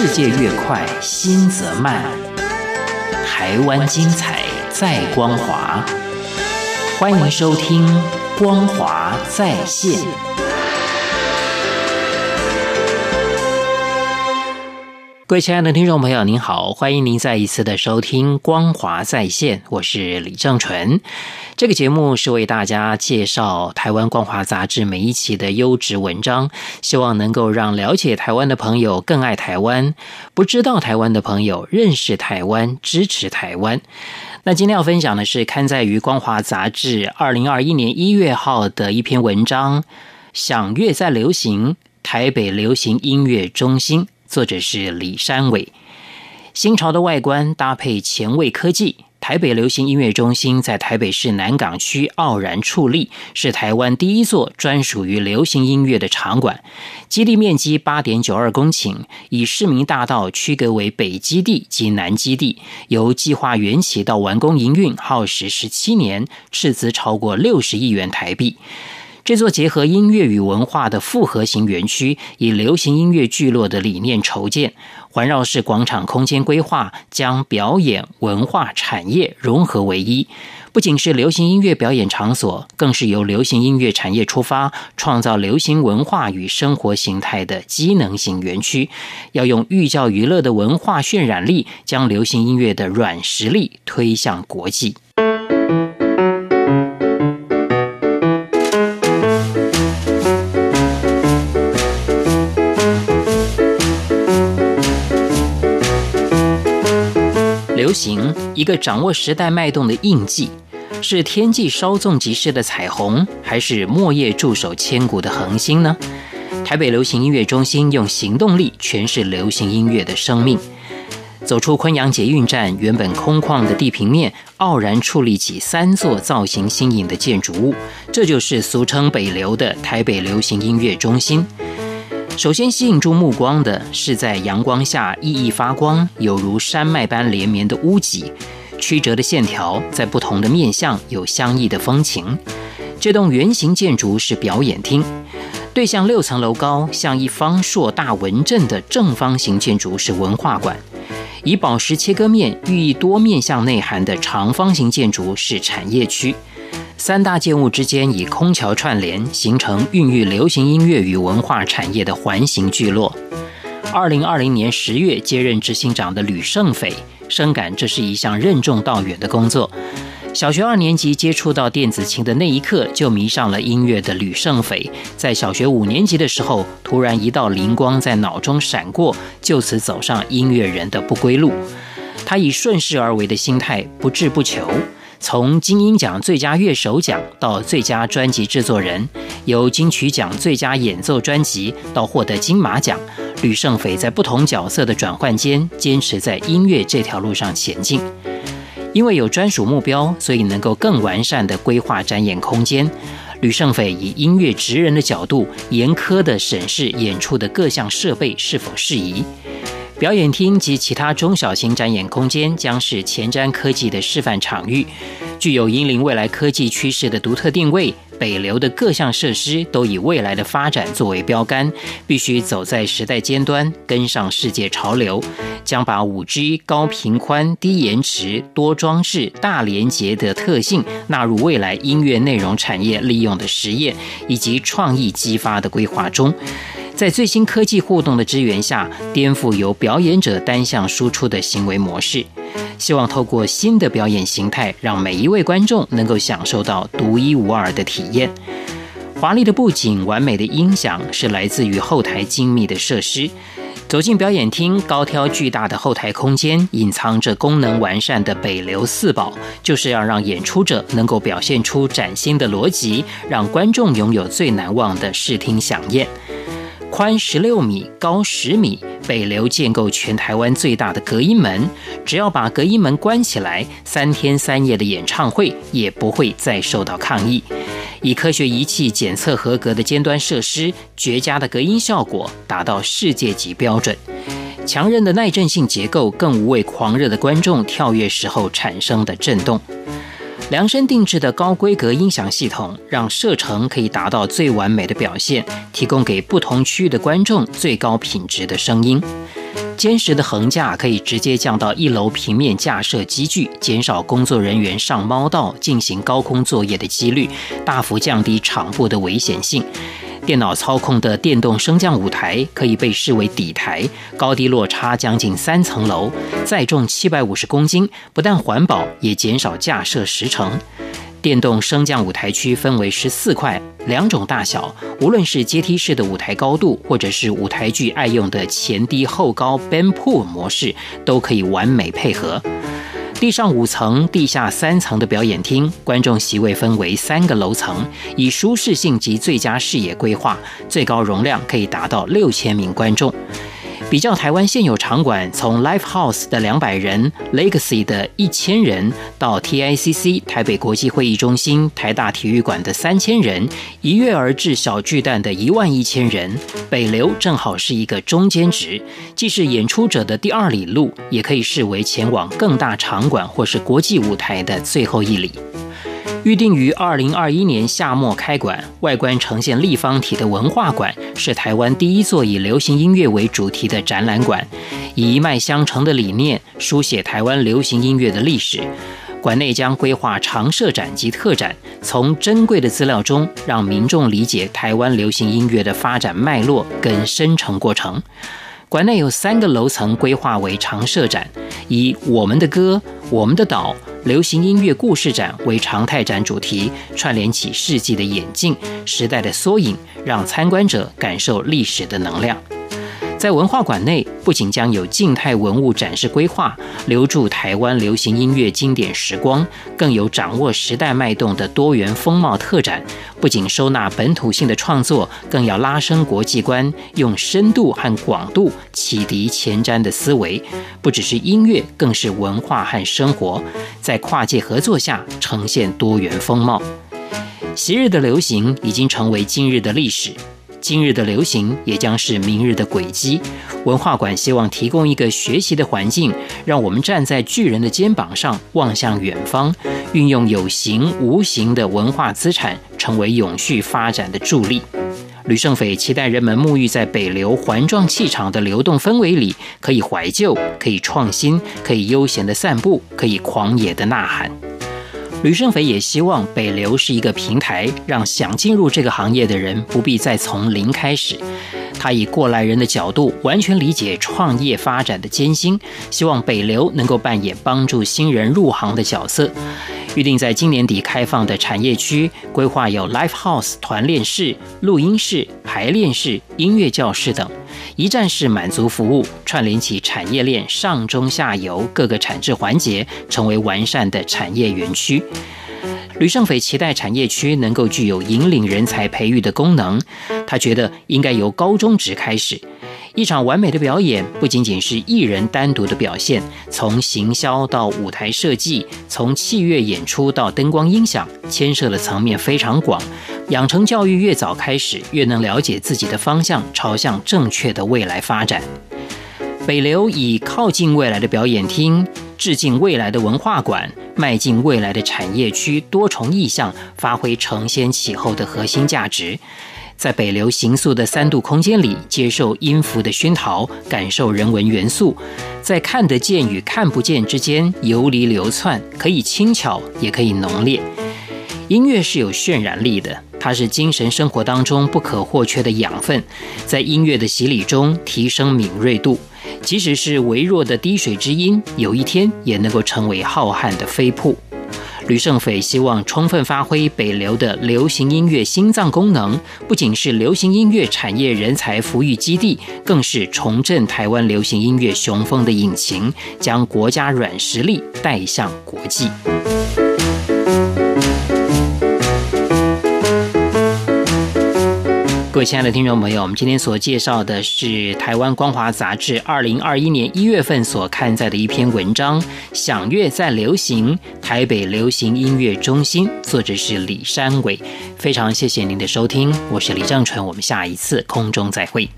世界越快，心则慢。台湾精彩，在光华。欢迎收听《光华在线》。各位亲爱的听众朋友，您好，欢迎您再一次的收听《光华在线》，我是李正纯。这个节目是为大家介绍台湾光华杂志每一期的优质文章，希望能够让了解台湾的朋友更爱台湾，不知道台湾的朋友认识台湾，支持台湾。那今天要分享的是刊载于光华杂志二零二一年一月号的一篇文章，《响乐在流行：台北流行音乐中心》。作者是李山伟。新潮的外观搭配前卫科技，台北流行音乐中心在台北市南港区傲然矗立，是台湾第一座专属于流行音乐的场馆。基地面积八点九二公顷，以市民大道区隔为北基地及南基地。由计划缘起到完工营运，耗时十七年，斥资超过六十亿元台币。这座结合音乐与文化的复合型园区，以流行音乐聚落的理念筹建，环绕式广场空间规划，将表演、文化产业融合为一。不仅是流行音乐表演场所，更是由流行音乐产业出发，创造流行文化与生活形态的机能型园区。要用寓教于乐的文化渲染力，将流行音乐的软实力推向国际。行，一个掌握时代脉动的印记，是天际稍纵即逝的彩虹，还是末叶驻守千古的恒星呢？台北流行音乐中心用行动力诠释流行音乐的生命。走出昆阳捷运站，原本空旷的地平面，傲然矗立起三座造型新颖的建筑物，这就是俗称北流的台北流行音乐中心。首先吸引住目光的是在阳光下熠熠发光，犹如山脉般连绵的屋脊，曲折的线条在不同的面向有相异的风情。这栋圆形建筑是表演厅，对向六层楼高，像一方硕大纹阵的正方形建筑是文化馆，以宝石切割面寓意多面向内涵的长方形建筑是产业区。三大建物之间以空桥串联，形成孕育流行音乐与文化产业的环形聚落。二零二零年十月接任执行长的吕胜斐深感这是一项任重道远的工作。小学二年级接触到电子琴的那一刻就迷上了音乐的吕胜斐，在小学五年级的时候，突然一道灵光在脑中闪过，就此走上音乐人的不归路。他以顺势而为的心态，不志不求。从金音奖最佳乐手奖到最佳专辑制作人，由金曲奖最佳演奏专辑到获得金马奖，吕胜斐在不同角色的转换间，坚持在音乐这条路上前进。因为有专属目标，所以能够更完善的规划展演空间。吕胜斐以音乐职人的角度，严苛的审视演出的各项设备是否适宜。表演厅及其他中小型展演空间将是前瞻科技的示范场域，具有引领未来科技趋势的独特定位。北流的各项设施都以未来的发展作为标杆，必须走在时代尖端，跟上世界潮流，将把 5G 高频宽、低延迟、多装置、大连结的特性纳入未来音乐内容产业利用的实验以及创意激发的规划中。在最新科技互动的支援下，颠覆由表演者单向输出的行为模式，希望透过新的表演形态，让每一位观众能够享受到独一无二的体验。华丽的布景、完美的音响是来自于后台精密的设施。走进表演厅，高挑巨大的后台空间隐藏着功能完善的北流四宝，就是要让演出者能够表现出崭新的逻辑，让观众拥有最难忘的视听饗宴。宽十六米，高十米，北流建构全台湾最大的隔音门。只要把隔音门关起来，三天三夜的演唱会也不会再受到抗议。以科学仪器检测合格的尖端设施，绝佳的隔音效果达到世界级标准。强韧的耐震性结构更无畏狂热的观众跳跃时候产生的震动。量身定制的高规格音响系统，让射程可以达到最完美的表现，提供给不同区域的观众最高品质的声音。坚实的横架可以直接降到一楼平面架设机具，减少工作人员上猫道进行高空作业的几率，大幅降低场部的危险性。电脑操控的电动升降舞台可以被视为底台，高低落差将近三层楼，载重七百五十公斤，不但环保，也减少架设时程。电动升降舞台区分为十四块，两种大小，无论是阶梯式的舞台高度，或者是舞台剧爱用的前低后高 band pool 模式，都可以完美配合。地上五层、地下三层的表演厅，观众席位分为三个楼层，以舒适性及最佳视野规划，最高容量可以达到六千名观众。比较台湾现有场馆，从 Live House 的两百人、Legacy 的一千人，到 TICC 台北国际会议中心、台大体育馆的三千人，一跃而至小巨蛋的一万一千人，北流正好是一个中间值，既是演出者的第二里路，也可以视为前往更大场馆或是国际舞台的最后一里。预定于二零二一年夏末开馆，外观呈现立方体的文化馆是台湾第一座以流行音乐为主题的展览馆，以一脉相承的理念书写台湾流行音乐的历史。馆内将规划常设展及特展，从珍贵的资料中让民众理解台湾流行音乐的发展脉络跟生成过程。馆内有三个楼层规划为常设展，以“我们的歌，我们的岛”。流行音乐故事展为常态展主题，串联起世纪的演进、时代的缩影，让参观者感受历史的能量。在文化馆内，不仅将有静态文物展示规划，留住台湾流行音乐经典时光，更有掌握时代脉动的多元风貌特展。不仅收纳本土性的创作，更要拉升国际观，用深度和广度启迪前瞻的思维。不只是音乐，更是文化和生活，在跨界合作下呈现多元风貌。昔日的流行已经成为今日的历史。今日的流行也将是明日的轨迹。文化馆希望提供一个学习的环境，让我们站在巨人的肩膀上望向远方，运用有形无形的文化资产，成为永续发展的助力。吕胜斐期待人们沐浴在北流环状气场的流动氛围里，可以怀旧，可以创新，可以悠闲的散步，可以狂野的呐喊。吕胜斐也希望北流是一个平台，让想进入这个行业的人不必再从零开始。他以过来人的角度，完全理解创业发展的艰辛，希望北流能够扮演帮助新人入行的角色。预定在今年底开放的产业区，规划有 Live House 团练室、录音室、排练室、音乐教室等。一站式满足服务，串联起产业链上中下游各个产制环节，成为完善的产业园区。吕胜斐期待产业区能够具有引领人才培育的功能，他觉得应该由高中职开始。一场完美的表演不仅仅是艺人单独的表现，从行销到舞台设计，从器乐演出到灯光音响，牵涉的层面非常广。养成教育越早开始，越能了解自己的方向，朝向正确的未来发展。北流以靠近未来的表演厅、致敬未来的文化馆、迈进未来的产业区多重意象，发挥承先启后的核心价值。在北流形塑的三度空间里，接受音符的熏陶，感受人文元素，在看得见与看不见之间游离流窜，可以轻巧，也可以浓烈。音乐是有渲染力的，它是精神生活当中不可或缺的养分，在音乐的洗礼中提升敏锐度，即使是微弱的滴水之音，有一天也能够成为浩瀚的飞瀑。吕胜斐希望充分发挥北流的流行音乐心脏功能，不仅是流行音乐产业人才培育基地，更是重振台湾流行音乐雄风的引擎，将国家软实力带向国际。各位亲爱的听众朋友，我们今天所介绍的是台湾光华杂志二零二一年一月份所刊载的一篇文章《响乐在流行台北流行音乐中心》，作者是李山伟。非常谢谢您的收听，我是李正淳，我们下一次空中再会。